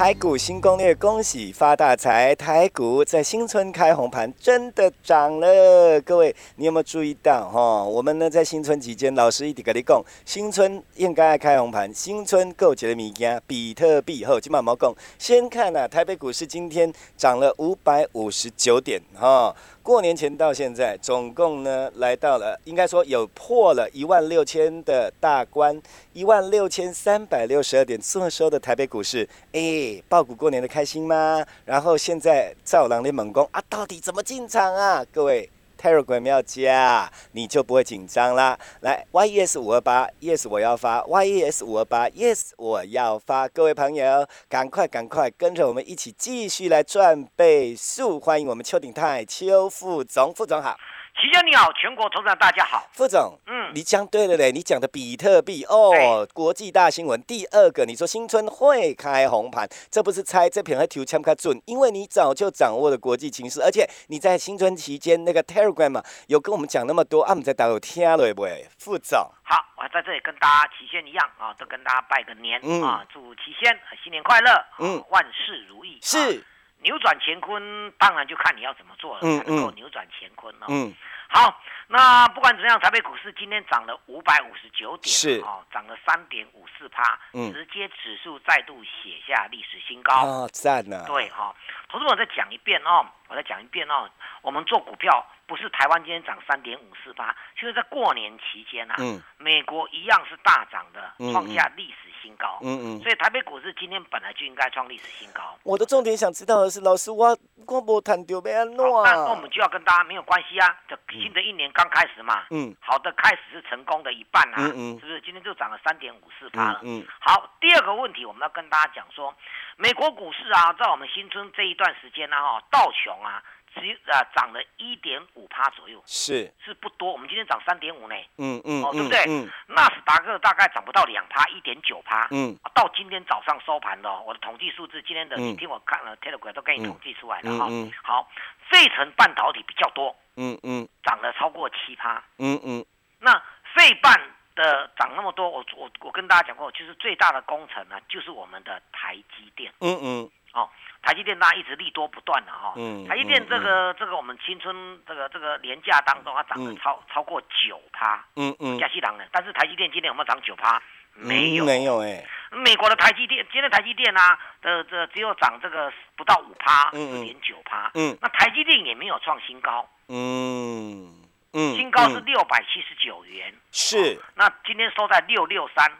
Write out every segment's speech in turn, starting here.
台股新攻略，恭喜发大财！台股在新春开红盘，真的涨了。各位，你有没有注意到哈？我们呢在新春期间，老师一直跟你讲，新春应该开红盘。新春购节的物件，比特币后今晚毛讲，先看啊，台北股市今天涨了五百五十九点哈。过年前到现在，总共呢来到了，应该说有破了一万六千的大关，一万六千三百六十二点。这时候的台北股市，哎，爆股过年的开心吗？然后现在造狼的猛攻啊，到底怎么进场啊？各位。Telegram 要加，你就不会紧张啦。来，Yes 五二八，Yes 我要发，Yes 五二八，Yes 我要发。各位朋友，赶快赶快跟着我们一起继续来赚倍数。欢迎我们邱鼎泰邱副总，副总好。齐先你好，全国投资者大家好。副总，嗯，你讲对了嘞，你讲的比特币哦，国际大新闻。第二个，你说新春会开红盘，这不是猜，这片和图签不准，因为你早就掌握了国际情势，而且你在新春期间那个 Telegram 嘛，有跟我们讲那么多，啊，我们在打有听了不？副总，好，我在这里跟大家齐先一样啊，都跟大家拜个年啊，祝齐先新年快乐，嗯，万事如意。是。扭转乾坤，当然就看你要怎么做了，才能够扭转乾坤哦。嗯，好，那不管怎么样，台北股市今天涨了五百五十九点，是哦，涨了三点五四趴，直接指数再度写下历史新高。啊，赞呢！对哈，投资我再讲一遍哦，我再讲一遍哦，我们做股票。不是台湾今天涨三点五四八，就是在过年期间啊，美国一样是大涨的，创下历史新高。嗯嗯，所以台北股市今天本来就应该创历史新高。我的重点想知道的是，老师我我无谈到要安怎？那那我们就要跟大家没有关系啊，这新的一年刚开始嘛。嗯，好的开始是成功的一半啊。嗯嗯，是不是今天就涨了三点五四八了？嗯，好，第二个问题我们要跟大家讲说，美国股市啊，在我们新春这一段时间呢，哈，道琼啊。只啊涨了一点五趴左右，是是不多。我们今天涨三点五呢，嗯嗯，哦对不对？嗯，纳斯达克大概涨不到两趴，一点九趴。嗯，到今天早上收盘的，我的统计数字，今天的你听我看了 Telegram 都给你统计出来了哈。嗯好，费城半导体比较多，嗯嗯，涨了超过七趴。嗯嗯，那费半的涨那么多，我我我跟大家讲过，就是最大的工程呢，就是我们的台积电。嗯嗯，哦。台积电它一直利多不断的哈，台积电这个这个我们青春这个这个年假当中它涨了超超过九趴，嗯嗯，加西郎呢，但是台积电今天有没有涨九趴？没有，没有哎。美国的台积电今天台积电啊的这只有涨这个不到五趴，四点九趴，嗯，那台积电也没有创新高，嗯嗯，新高是六百七十九元，是，那今天收在六六三，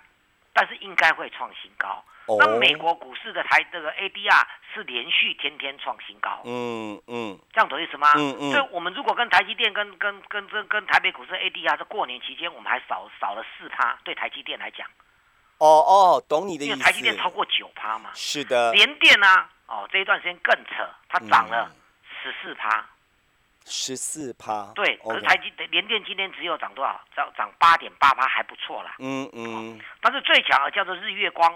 但是应该会创新高。那美国股市的台这个 ADR 是连续天天创新高，嗯嗯，这样懂意思吗？嗯嗯，所以我们如果跟台积电跟跟跟跟跟台北股市 ADR 是过年期间，我们还少少了四趴，对台积电来讲，哦哦，懂你的意思，因为台积电超过九趴嘛，是的，联电呢，哦这一段时间更扯，它涨了十四趴，十四趴，对，可是台积联电今天只有涨多少？涨涨八点八趴，还不错啦，嗯嗯，但是最强的叫做日月光。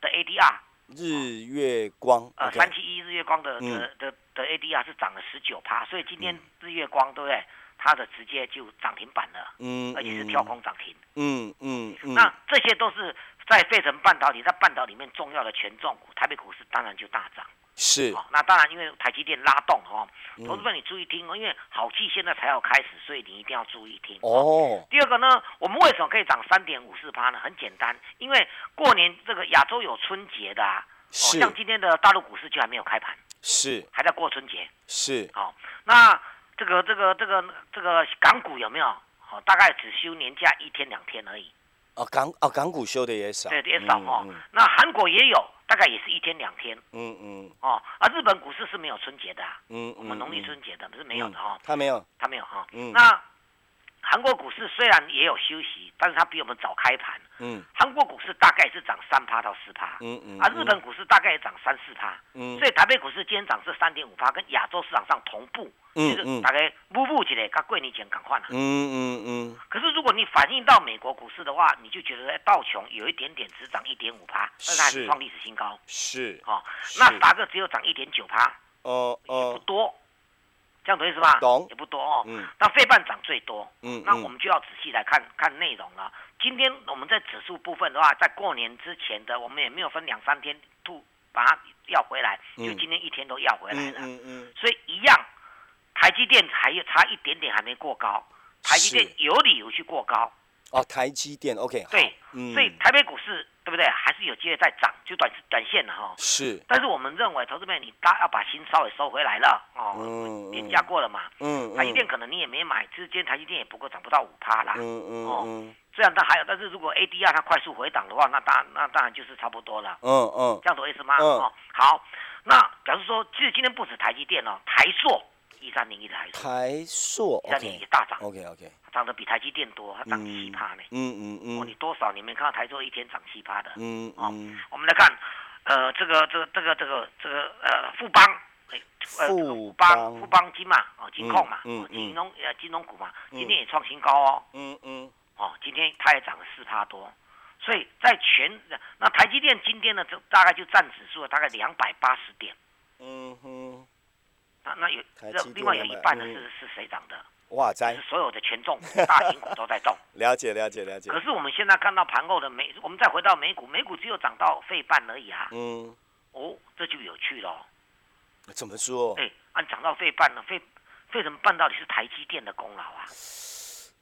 的 ADR，日月光，呃，三七一日月光的的的的 ADR 是涨了十九趴，所以今天日月光对不对？它的直接就涨停板了，嗯，而且是跳空涨停，嗯嗯，那这些都是在费城半导体在半导体里面重要的权重股，台北股市当然就大涨。是，那当然，因为台积电拉动哦，投资者你注意听哦，因为好戏现在才要开始，所以你一定要注意听哦。第二个呢，我们为什么可以涨三点五四趴呢？很简单，因为过年这个亚洲有春节的，啊，像今天的大陆股市就还没有开盘，是还在过春节，是好。那这个这个这个这个港股有没有？哦，大概只休年假一天两天而已。哦，港哦港股休的也少，对，也少哦。那韩国也有。大概也是一天两天，嗯嗯，哦，啊，日本股市是没有春节的，嗯，我们农历春节的不是没有的哈，他没有，他没有哈，嗯，那。韩国股市虽然也有休息，但是它比我们早开盘。嗯，韩国股市大概是涨三趴到四趴。嗯嗯，啊，日本股市大概也涨三四趴。嗯，所以台北股市今天涨是三点五趴，跟亚洲市场上同步。嗯嗯，大概步步起来，跟过年前赶快了。嗯嗯嗯。可是如果你反映到美国股市的话，你就觉得道琼有一点点只涨一点五趴，但是还是创历史新高。是。哦，那达克只有涨一点九趴。哦哦，不多。这样懂意思吧？懂，也不多哦。嗯。那费半涨最多。嗯。那我们就要仔细来看看内容了。今天我们在指数部分的话，在过年之前的，我们也没有分两三天吐把它要回来，就今天一天都要回来了。嗯嗯。所以一样，台积电还有差一点点还没过高，台积电有理由去过高。哦，台积电，OK。对。嗯。所以台北股市。对不对？还是有机会再涨，就短短线的哈。是。但是我们认为，投资面你大要把心稍微收回来了哦。嗯。廉价过了嘛。嗯。台积电可能你也没买，之间台积电也不过涨不到五趴啦。嗯嗯。哦。这样它还有，但是如果 ADR 它快速回档的话，那当那当然就是差不多了。嗯嗯。这样懂意思吗？哦。好，那表示说，其实今天不止台积电哦，台硕一三零一的台硕。台硕。一三零一大涨。OK OK。涨得比台积电多，它涨七趴呢。嗯嗯嗯。哦，你多少？你没看到台塑一天涨七趴的？嗯哦，我们来看，呃，这个这个这个这个这个呃富邦，哎，富邦富邦金嘛，哦金控嘛，嗯金融呃金融股嘛，今天也创新高哦。嗯嗯。哦，今天它也涨了四趴多，所以在全那台积电今天呢，就大概就占指数大概两百八十点。嗯哼。那那有另外有一半呢是是谁涨的？哇塞！所有的权重大型股都在动，了解了解了解。可是我们现在看到盘后的美，我们再回到美股，美股只有涨到费半而已啊。嗯。哦，这就有趣了。怎么说？哎，按涨到费半了，费费什么半到底是台积电的功劳啊？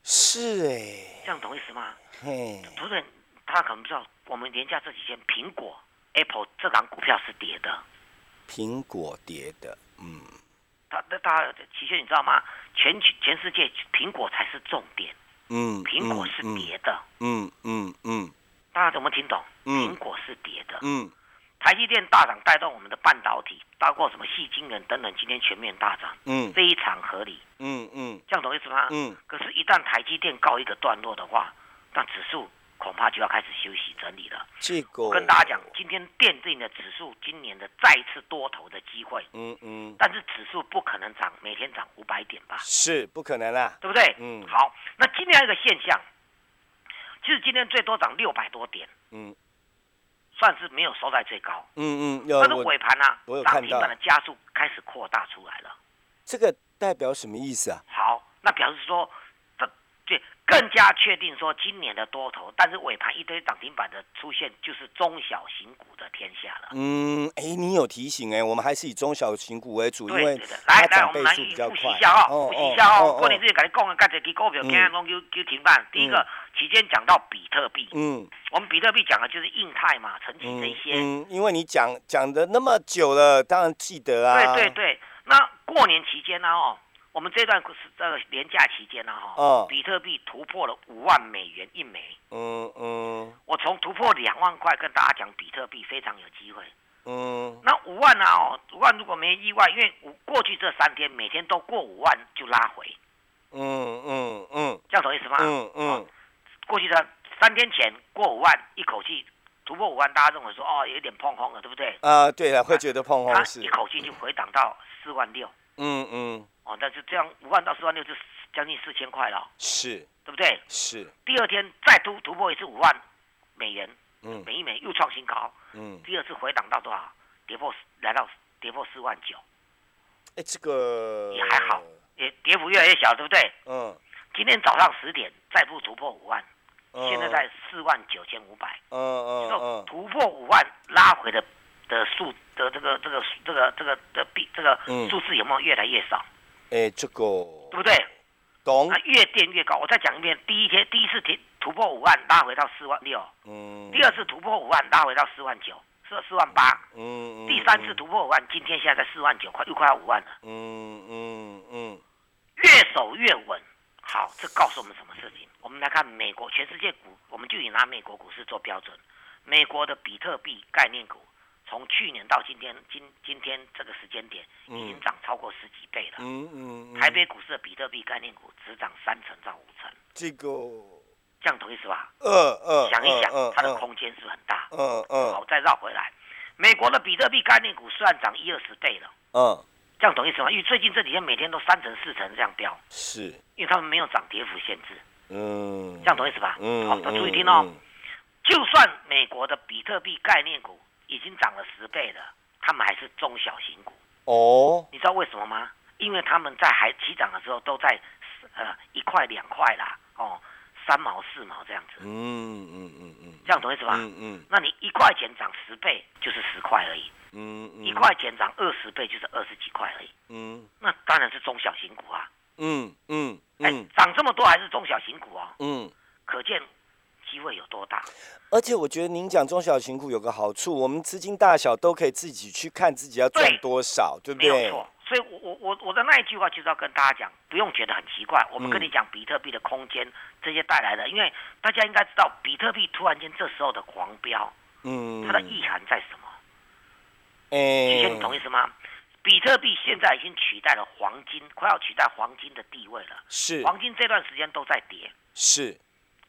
是哎。这样懂意思吗？嘿。不是，他可能不知道，我们廉价这几天苹果 Apple 这档股票是跌的。苹果跌的，嗯。他那他其实你知道吗？全全世界苹果才是重点，嗯，苹果是跌的，嗯嗯嗯，大家怎么听懂？苹果是跌的，嗯，台积电大涨带动我们的半导体，包括什么细晶圆等等，今天全面大涨，嗯，非常合理，嗯嗯，这样懂意思吗？嗯，可是，一旦台积电告一个段落的话，那指数。恐怕就要开始休息整理了。这个跟大家讲，今天奠定了指数今年的再次多头的机会。嗯嗯。但是指数不可能涨，每天涨五百点吧？是不可能啦，对不对？嗯。好，那今天一个现象，其实今天最多涨六百多点。嗯。算是没有收在最高。嗯嗯。但是尾盘呢，涨停板的加速开始扩大出来了。这个代表什么意思啊？好，那表示说。更加确定说今年的多头，但是尾盘一堆涨停板的出现，就是中小型股的天下了。嗯，哎，你有提醒哎，我们还是以中小型股为主，因为来来，我们来复习一下哦，复习一下哦。过年之前跟你讲的，刚才几股票，今天拢就就停板。第一个期间讲到比特币，嗯，我们比特币讲的就是印太嘛，晨起这些。嗯，因为你讲讲的那么久了，当然记得啊。对对对，那过年期间呢，哦。我们这段是这个年假期间呢，哈，比特币突破了五万美元一枚。嗯嗯，我从突破两万块跟大家讲，比特币非常有机会。嗯，那五万呢？哦，五万如果没意外，因为五过去这三天每天都过五万就拉回。嗯嗯嗯，这样懂意思吗？嗯嗯，过去的三天前过五万，一口气突破五万，大家认为说哦，有点碰空了，对不对？啊，对了，会觉得碰空是。一口气就回档到四万六。嗯嗯。哦，但是这样五万到四万六就将近四千块了，是，对不对？是。第二天再突突破一次五万美元，嗯，每一美又创新高，嗯。第二次回档到多少？跌破来到跌破四万九。哎，这个也还好，也跌幅越来越小，对不对？嗯。今天早上十点再不突破五万，现在在四万九千五百。嗯嗯嗯。突破五万拉回的的数的这个这个这个这个的币这个数字有没有越来越少？哎，这个对不对？懂。那越垫越高。我再讲一遍：第一天第一次提突破五万，拉回到四万六。嗯。第二次突破五万，拉回到四万九，是四万八。嗯第三次突破五万，今天现在在四万九，快又快要五万了。嗯嗯嗯。越守越稳。好，这告诉我们什么事情？我们来看美国，全世界股，我们就以拿美国股市做标准。美国的比特币概念股。从去年到今天，今今天这个时间点，已经涨超过十几倍了。嗯嗯。台北股市的比特币概念股只涨三成到五成。这个，这样懂意思吧？嗯嗯。想一想，它的空间是很大。嗯嗯。好，再绕回来，美国的比特币概念股虽然涨一二十倍了。嗯。这样懂意思吗？因为最近这几天每天都三成四成这样飙。是。因为他们没有涨跌幅限制。嗯。这样懂意思吧？嗯。好，注意听哦。就算美国的比特币概念股。已经涨了十倍了，他们还是中小型股哦。你知道为什么吗？因为他们在还起涨的时候都在呃一块两块啦，哦，三毛四毛这样子。嗯嗯嗯嗯，这样懂意思吧？嗯嗯。那你一块钱涨十倍就是十块而已。嗯嗯。一块钱涨二十倍就是二十几块而已。嗯。那当然是中小型股啊。嗯嗯。哎，涨这么多还是中小型股啊？嗯。可见机会有多大？而且我觉得您讲中小型股有个好处，我们资金大小都可以自己去看自己要赚多少，对不对？没有错。所以，我我我我的那一句话就是要跟大家讲，不用觉得很奇怪。我们跟你讲比特币的空间这些带来的，因为大家应该知道，比特币突然间这时候的狂飙，嗯，它的意涵在什么？哎，徐你懂意思吗？比特币现在已经取代了黄金，快要取代黄金的地位了。是，黄金这段时间都在跌。是，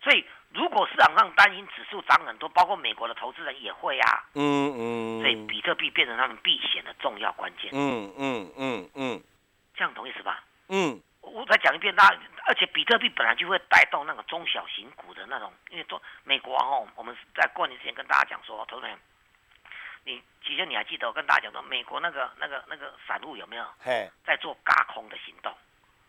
所以。如果市场上担心指数涨很多，包括美国的投资人也会啊。嗯嗯。所以比特币变成他们避险的重要关键。嗯嗯嗯嗯。这样懂意思吧？嗯。我再讲一遍，那而且比特币本来就会带动那个中小型股的那种，因为做美国哦，我们在过年之前跟大家讲说，投资人，你其实你还记得我跟大家讲说，美国那个那个那个散户有没有？嘿。在做嘎空的行动。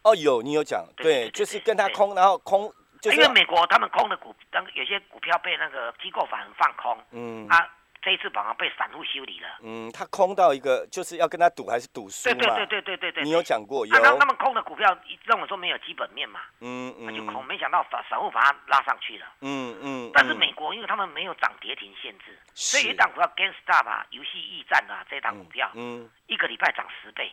哦，有，你有讲，对，就是跟他空，然后空。因为美国他们空的股，当有些股票被那个机构反而放空，嗯，啊，这一次反而被散户修理了，嗯，他空到一个就是要跟他赌还是赌输对对对对对对对，你有讲过，有。他他们空的股票认为说没有基本面嘛，嗯。嗯，就空，没想到散散户把它拉上去了，嗯嗯。但是美国因为他们没有涨跌停限制，所以一档股票 GameStop 啊，游戏驿站啊，这档股票，嗯，一个礼拜涨十倍，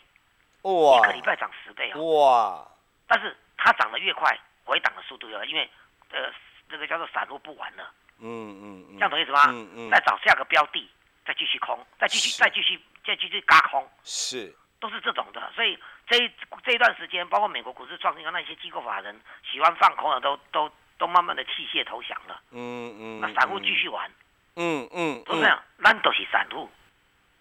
哇，一个礼拜涨十倍啊，哇，但是它涨得越快。回档的速度有，因为呃，这个叫做散户不玩了，嗯嗯嗯，这样懂意思吗？嗯嗯，再找下个标的，再继续空，再继续再继续再继续嘎空，是，都是这种的。所以这一这一段时间，包括美国股市创新高，那些机构法人喜欢放空的，都都都慢慢的弃械投降了。嗯嗯，那散户继续玩，嗯嗯，都是这样，咱都是散户。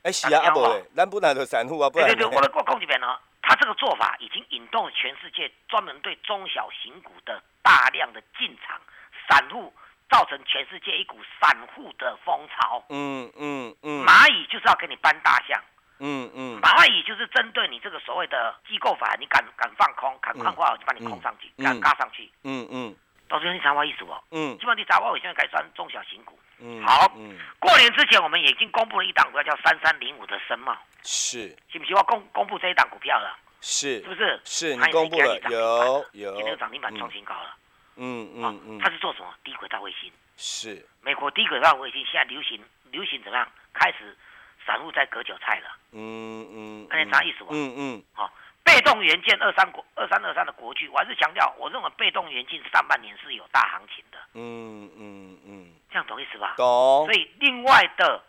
哎是啊，阿伯，咱本来就散户啊，不然。对对对，我来我讲这边呢。他这个做法已经引动了全世界专门对中小型股的大量的进场，散户造成全世界一股散户的风潮。嗯嗯嗯，蚂蚁就是要给你搬大象。嗯嗯，蚂蚁就是针对你这个所谓的机构法，你敢敢放空，敢放话我就把你空上去，敢嘎上去。嗯嗯，到时候你查我意思不？嗯，基本上你查我，我现在改算中小型股。嗯，好。嗯，过年之前我们已经公布了一档股票叫三三零五的深茂。是，喜不喜欢公公布这一档股票了？是，是不是？是你公布了，有有，今天涨停板创新高了。嗯嗯嗯，它是做什么？低轨道卫星。是，美国低轨道卫星现在流行，流行怎么样？开始散户在割韭菜了。嗯嗯，看见啥意思不？嗯嗯，好，被动元件二三国二三二三的国巨，我还是强调，我认为被动元件上半年是有大行情的。嗯嗯嗯，这样懂意思吧？懂。所以另外的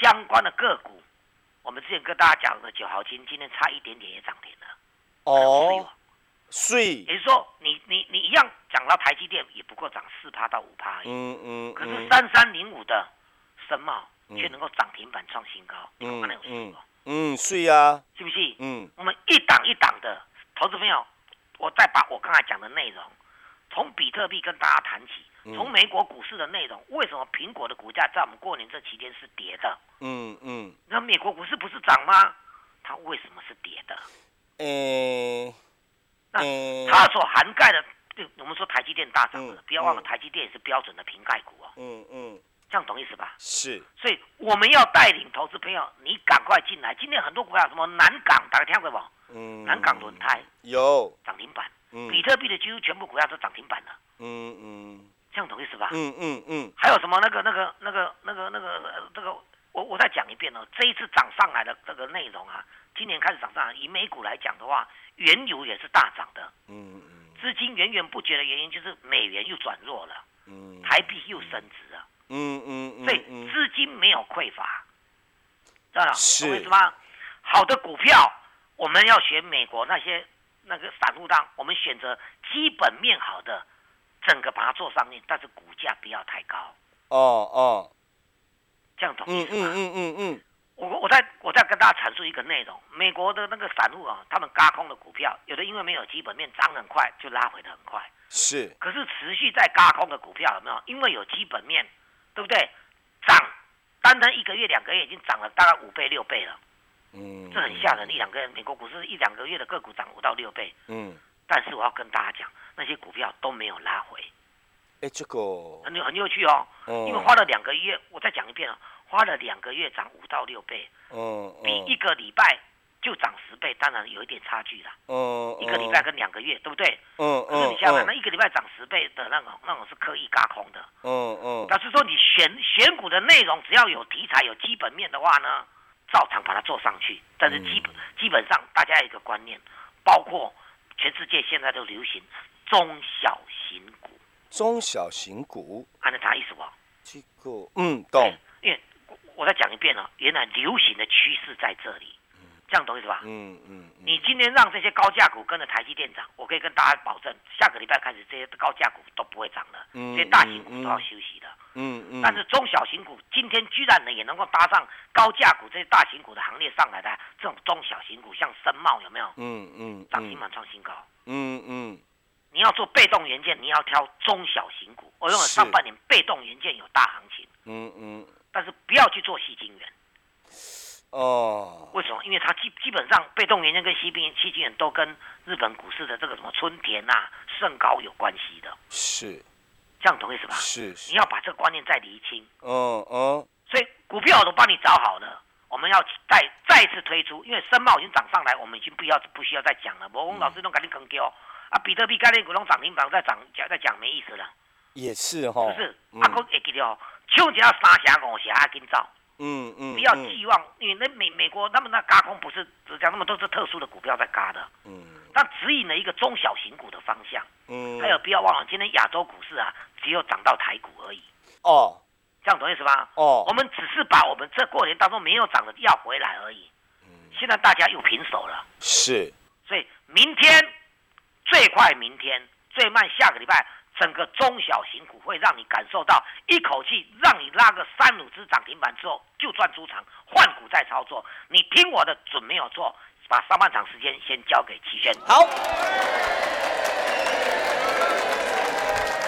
相关的个股。我们之前跟大家讲的九毫金，今天差一点点也涨停了。哦，所以也就是说，你你你一样讲到台积电，也不过涨四趴到五趴。嗯嗯。可是三三零五的深茂却能够涨停板创新高，你看那有数嗯，是啊，是不是？嗯。我们一档一档的投资朋友，我再把我刚才讲的内容，从比特币跟大家谈起。从美国股市的内容，为什么苹果的股价在我们过年这期间是跌的？嗯嗯，那美国股市不是涨吗？它为什么是跌的？诶，那它所涵盖的，我们说台积电大涨了，不要忘了台积电也是标准的瓶盖股哦。嗯嗯，这样懂意思吧？是。所以我们要带领投资朋友，你赶快进来。今天很多股票，什么南港，大家听过不？嗯，南港轮胎有涨停板。嗯，比特币的几乎全部股票都涨停板了。嗯嗯。这样懂意思吧？嗯嗯嗯。还有什么那个那个那个那个那个这个，我我再讲一遍哦。这一次涨上来的这个内容啊，今年开始涨上来，以美股来讲的话，原油也是大涨的。嗯嗯。资金源源不绝的原因就是美元又转弱了。嗯。台币又升值了。嗯嗯嗯。所以资金没有匮乏，知道了？懂意思吗？好的股票，我们要选美国那些那个散户当，我们选择基本面好的。整个把它做上面，但是股价不要太高。哦哦，这样懂意思吗？嗯嗯嗯嗯我我再我再跟大家阐述一个内容：美国的那个散户啊，他们嘎空的股票，有的因为没有基本面，涨很快就拉回的很快。是。可是持续在嘎空的股票有没有？因为有基本面，对不对？涨，单单一个月、两个月已经涨了大概五倍、六倍了。嗯，这很吓人，一两个美国股市一两个月的个股涨五到六倍，嗯，但是我要跟大家讲，那些股票都没有拉回，哎，这个很很有趣哦，因为花了两个月，我再讲一遍哦，花了两个月涨五到六倍，嗯，比一个礼拜。就涨十倍，当然有一点差距啦。嗯，一个礼拜跟两个月，对不对？嗯嗯。可是你想想，那一个礼拜涨十倍的那种，那种是刻意嘎空的。嗯嗯。表示说你选选股的内容，只要有题材、有基本面的话呢，照常把它做上去。但是基本基本上，大家有一个观念，包括全世界现在都流行中小型股。中小型股，按照他意思不？这个嗯懂。因为我再讲一遍了，原来流行的趋势在这里。这样懂意思吧？嗯嗯。你今天让这些高价股跟着台积电涨，我可以跟大家保证，下个礼拜开始这些高价股都不会涨了。嗯。这些大型股都要休息的。嗯嗯。但是中小型股今天居然呢也能够搭上高价股这些大型股的行列上来的这种中小型股，像深茂有没有？嗯嗯。涨停板创新高。嗯嗯。你要做被动元件，你要挑中小型股。我用了上半年被动元件有大行情。嗯嗯。但是不要去做细晶元。哦，为什么？因为它基基本上被动元件跟西边西晶元都跟日本股市的这个什么春田啊、盛高有关系的。是，这样懂意思吧？是，你要把这个观念再厘清。哦哦。所以股票我都帮你找好了，我们要再再次推出，因为深茂已经涨上来，我们已经不要不需要再讲了。我翁老师都赶紧跟丢啊，比特币概念股都涨停板再涨讲再讲没意思了。也是哈。不是，阿哥会记得哦，抢一下三峡五峡阿金造。嗯嗯，不要寄望，因为那美美国他们那嘎空不是只讲，他们都是特殊的股票在嘎的。嗯，那指引了一个中小型股的方向。嗯，还有不要忘了，今天亚洲股市啊，只有涨到台股而已。哦，这样懂意思吧？哦，我们只是把我们这过年当中没有涨的要回来而已。嗯，现在大家又平手了。是，所以明天最快明天最慢下个礼拜。整个中小型股会让你感受到一口气让你拉个三五只涨停板之后就赚出场，换股再操作。你听我的准没有错，把上半场时间先交给齐轩。好，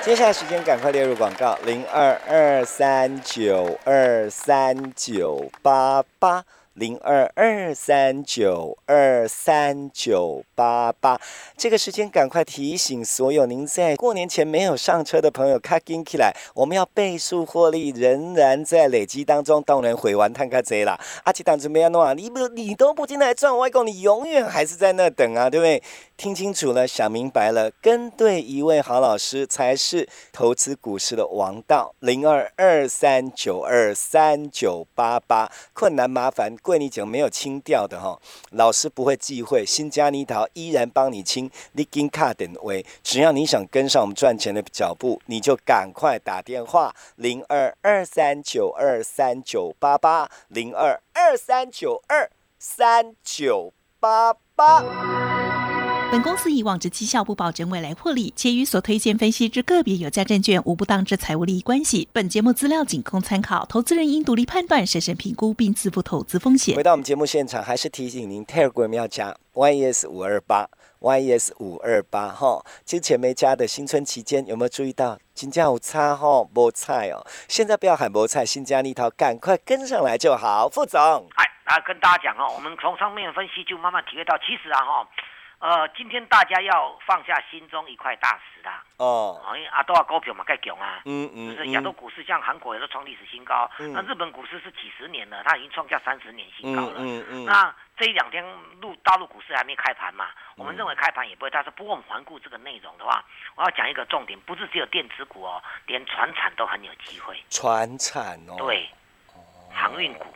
接下来时间赶快列入广告：零二二三九二三九八八。零二二三九二三九八八，这个时间赶快提醒所有您在过年前没有上车的朋友，卡紧起来，我们要倍数获利，仍然在累积当中，当然回完探卡贼啦。阿奇党准备要弄啊，你不你都不进来赚，外公你永远还是在那等啊，对不对？听清楚了，想明白了，跟对一位好老师才是投资股市的王道。零二二三九二三九八八，困难麻烦贵你讲没有清掉的哈，老师不会忌讳，新加尼桃依然帮你清。你跟卡点位，只要你想跟上我们赚钱的脚步，你就赶快打电话零二二三九二三九八八零二二三九二三九八八。本公司以往之绩效不保证未来获利，且与所推荐分析之个别有价证券无不当之财务利益关系。本节目资料仅供参考，投资人应独立判断、审慎评估并自负投资风险。回到我们节目现场，还是提醒您，Telegram 要加 YES 五二八 YES 五二八哈。之前没加的新春期间有没有注意到？金价有差哈，菠菜哦。现在不要喊菠菜，新加那套赶快跟上来就好。副总，哎，啊，跟大家讲哦，我们从上面分析就慢慢体会到，其实啊哈。呃，今天大家要放下心中一块大石啦。哦，因为阿多啊股票嘛，盖强啊。嗯嗯。就是亚洲股市，像韩国也都创历史新高。嗯。那日本股市是几十年了，它已经创下三十年新高了。嗯嗯嗯。那这一两天陆大陆股市还没开盘嘛？我们认为开盘也不会大。是不过我们环顾这个内容的话，我要讲一个重点，不是只有电子股哦，连船产都很有机会。船产哦。对。航运股，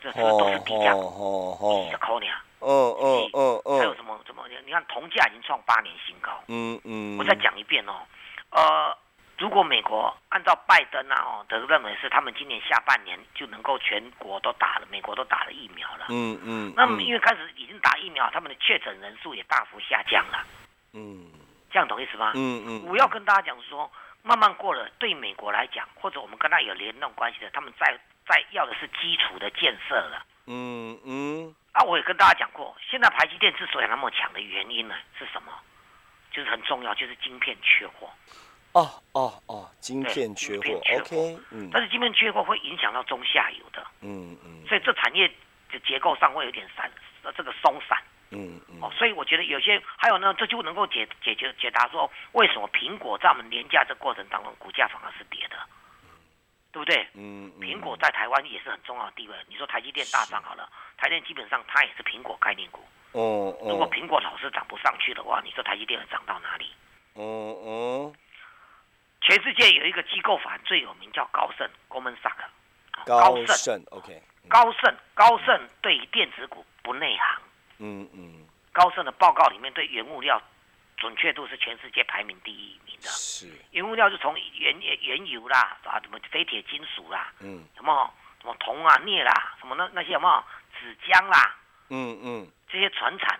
这这个都是低价股，几十块呢。嗯嗯嗯嗯，还有什么什么？你看铜价已经创八年新高。嗯嗯，我再讲一遍哦。呃，如果美国按照拜登啊哦的认为是他们今年下半年就能够全国都打了，美国都打了疫苗了。嗯嗯，那么因为开始已经打疫苗，他们的确诊人数也大幅下降了。嗯，这样懂意思吗？嗯嗯，我要跟大家讲说，慢慢过了，对美国来讲，或者我们跟他有联动关系的，他们在在要的是基础的建设了。嗯嗯。啊，我也跟大家讲过，现在台积电之所以那么强的原因呢，是什么？就是很重要，就是晶片缺货。哦哦哦，晶片缺货，OK，嗯。但是晶片缺货会影响到中下游的，嗯嗯。所以这产业的结构上会有点散，这个松散。嗯嗯。哦，所以我觉得有些还有呢，这就能够解解决解答说，为什么苹果在我们廉价这过程当中，股价反而是跌的，对不对？嗯。苹果在台湾也是很重要的地位。你说台积电大涨好了，台电基本上它也是苹果概念股。哦哦。如果苹果老是涨不上去的话，你说台积电会涨到哪里？哦哦。全世界有一个机构反最有名叫高盛 （Goldman Sachs）。高盛，OK。高盛，高盛对于电子股不内行。嗯嗯。高盛的报告里面对原物料准确度是全世界排名第一名的。是。原物料就从原原油啦，啊，什么非铁金属啦，嗯，什么什么铜啊、镍啦，什么那那些什么纸浆啦，嗯嗯，这些船产，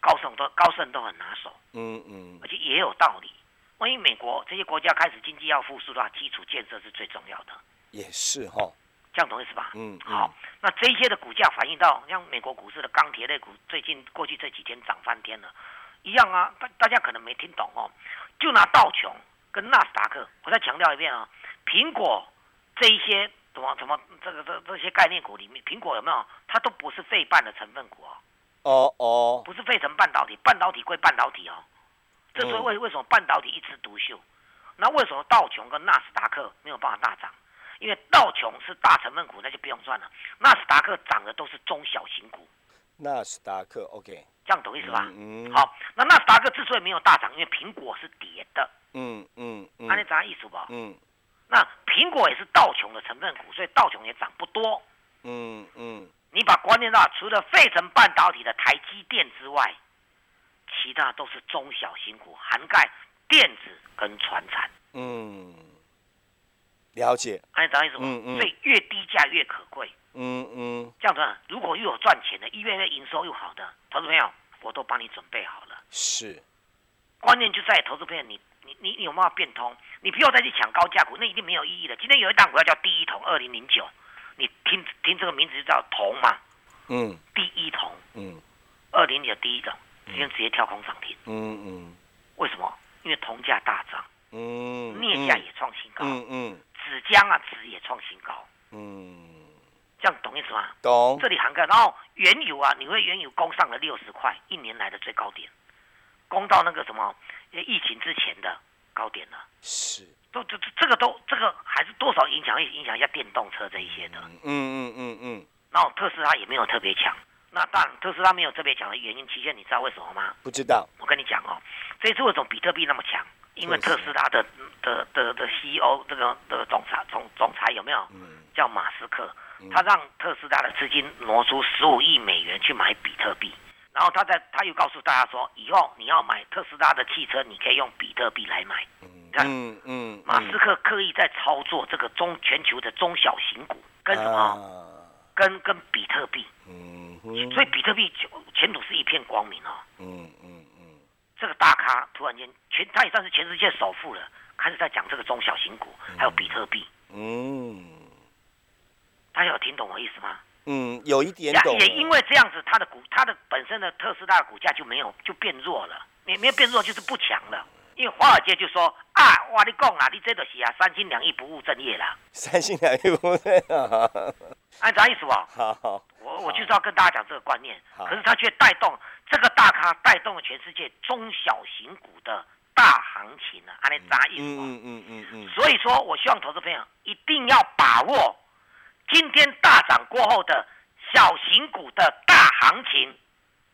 高盛都高盛都很拿手。嗯嗯。而且也有道理。万一美国这些国家开始经济要复苏的话，基础建设是最重要的。也是哈，这样懂意思吧？嗯，好。那这些的股价反映到像美国股市的钢铁类股，最近过去这几天涨翻天了，一样啊。大大家可能没听懂哦，就拿道琼跟纳斯达克，我再强调一遍啊，苹果这一些什么什么这个这这些概念股里面，苹果有没有？它都不是费半的成分股哦。哦哦，不是费城半导体，半导体归半导体哦。这是为为什么半导体一枝独秀？那为什么道琼跟纳斯达克没有办法大涨？因为道琼是大成分股，那就不用算了。纳斯达克涨的都是中小型股。纳斯达克，OK，这样懂意思吧？嗯。好，那纳斯达克之所以没有大涨，因为苹果是跌的。嗯嗯嗯。那你啥意思吧？嗯。那苹果也是道琼的成分股，所以道琼也涨不多。嗯嗯。你把观念到，除了费城半导体的台积电之外。其他都是中小型股，涵盖电子跟船产。嗯，了解。按照意思嗯嗯。所以越低价越可贵。嗯嗯。如果又有赚钱的，一月月营收又好的投资朋友，我都帮你准备好了。是。关键就在投资朋友，你你你你有没有变通？你不要再去抢高价股，那一定没有意义的。今天有一档股票叫第一桶二零零九，你听听这个名字就叫铜嘛。嗯。第一桶。嗯。二零九第一种。今天直接跳空涨停。嗯嗯。为什么？因为铜价大涨。嗯。镍价也创新高。嗯嗯。纸浆啊，纸也创新高。嗯。这样懂意思吗？懂。这里涵盖，然后原油啊，你会原油攻上了六十块，一年来的最高点，攻到那个什么疫情之前的高点了。是。都这这这个都这个还是多少影响影响一下电动车这一些的。嗯嗯嗯嗯。然后特斯拉也没有特别强。那当然，特斯拉没有特别强的原因，期限你知道为什么吗？不知道。我跟你讲哦，这次为什么比特币那么强？因为特斯拉的的的的 CEO 这个的总裁总总裁有没有？嗯。叫马斯克，他让特斯拉的资金挪出十五亿美元去买比特币，然后他在他又告诉大家说，以后你要买特斯拉的汽车，你可以用比特币来买。嗯嗯嗯。马斯克刻意在操作这个中全球的中小型股，跟什么？跟跟比特币。嗯。所以比特币前途是一片光明哦。嗯嗯嗯。这个大咖突然间全，他也算是全世界首富了，开始在讲这个中小型股，还有比特币。嗯。大家有听懂我意思吗？嗯，有一点懂。也因为这样子，它的股，它的本身的特斯拉的股价就没有就变弱了，没没有变弱就是不强了。因为华尔街就说啊，哇，你讲啊，你这都是啊，三心两意不务正业啦。三心两意不务正业。按啥意思吧？好，我我就是要跟大家讲这个观念。可是他却带动这个大咖，带动了全世界中小型股的大行情呢。按啥意思？嗯嗯嗯嗯。所以说我希望投资朋友一定要把握今天大涨过后的小型股的大行情。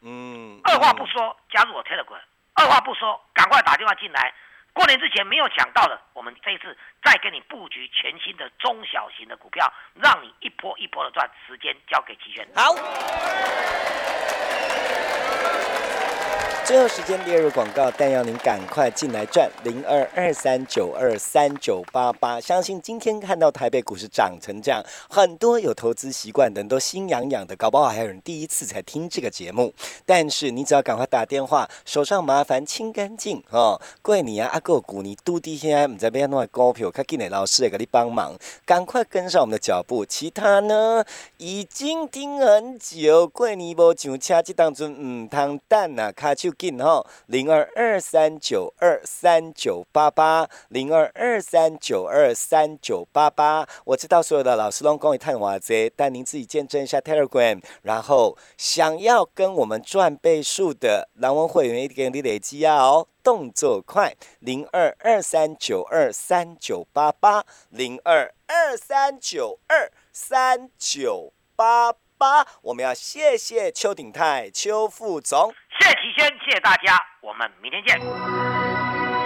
嗯。二话不说，加入我 Telegram。二话不说，赶快打电话进来。过年之前没有抢到的，我们这一次再给你布局全新的中小型的股票，让你一波一波的赚。时间交给齐全。好。最后时间，列入广告，但要您赶快进来赚零二二三九二三九八八。相信今天看到台北股市涨成这样，很多有投资习惯的人都心痒痒的，搞不好还有人第一次才听这个节目。但是你只要赶快打电话，手上麻烦清干净哦。贵你啊，阿哥股你都弟现在唔知边弄股票，看进来老师也给你帮忙，赶快跟上我们的脚步。其他呢，已经听很久，贵你无上车，这当中唔通等啊，卡手。紧哈，零二二三九二三九八八，零二二三九二三九八八。我知道所有的老师都讲一探话这，但您自己见证一下 Telegram，然后想要跟我们赚倍数的蓝文会员一点点累积啊哦，动作快，零二二三九二三九八八，零二二三九二三九八。我们要谢谢邱鼎泰邱副总，谢谢齐轩，谢谢大家，我们明天见。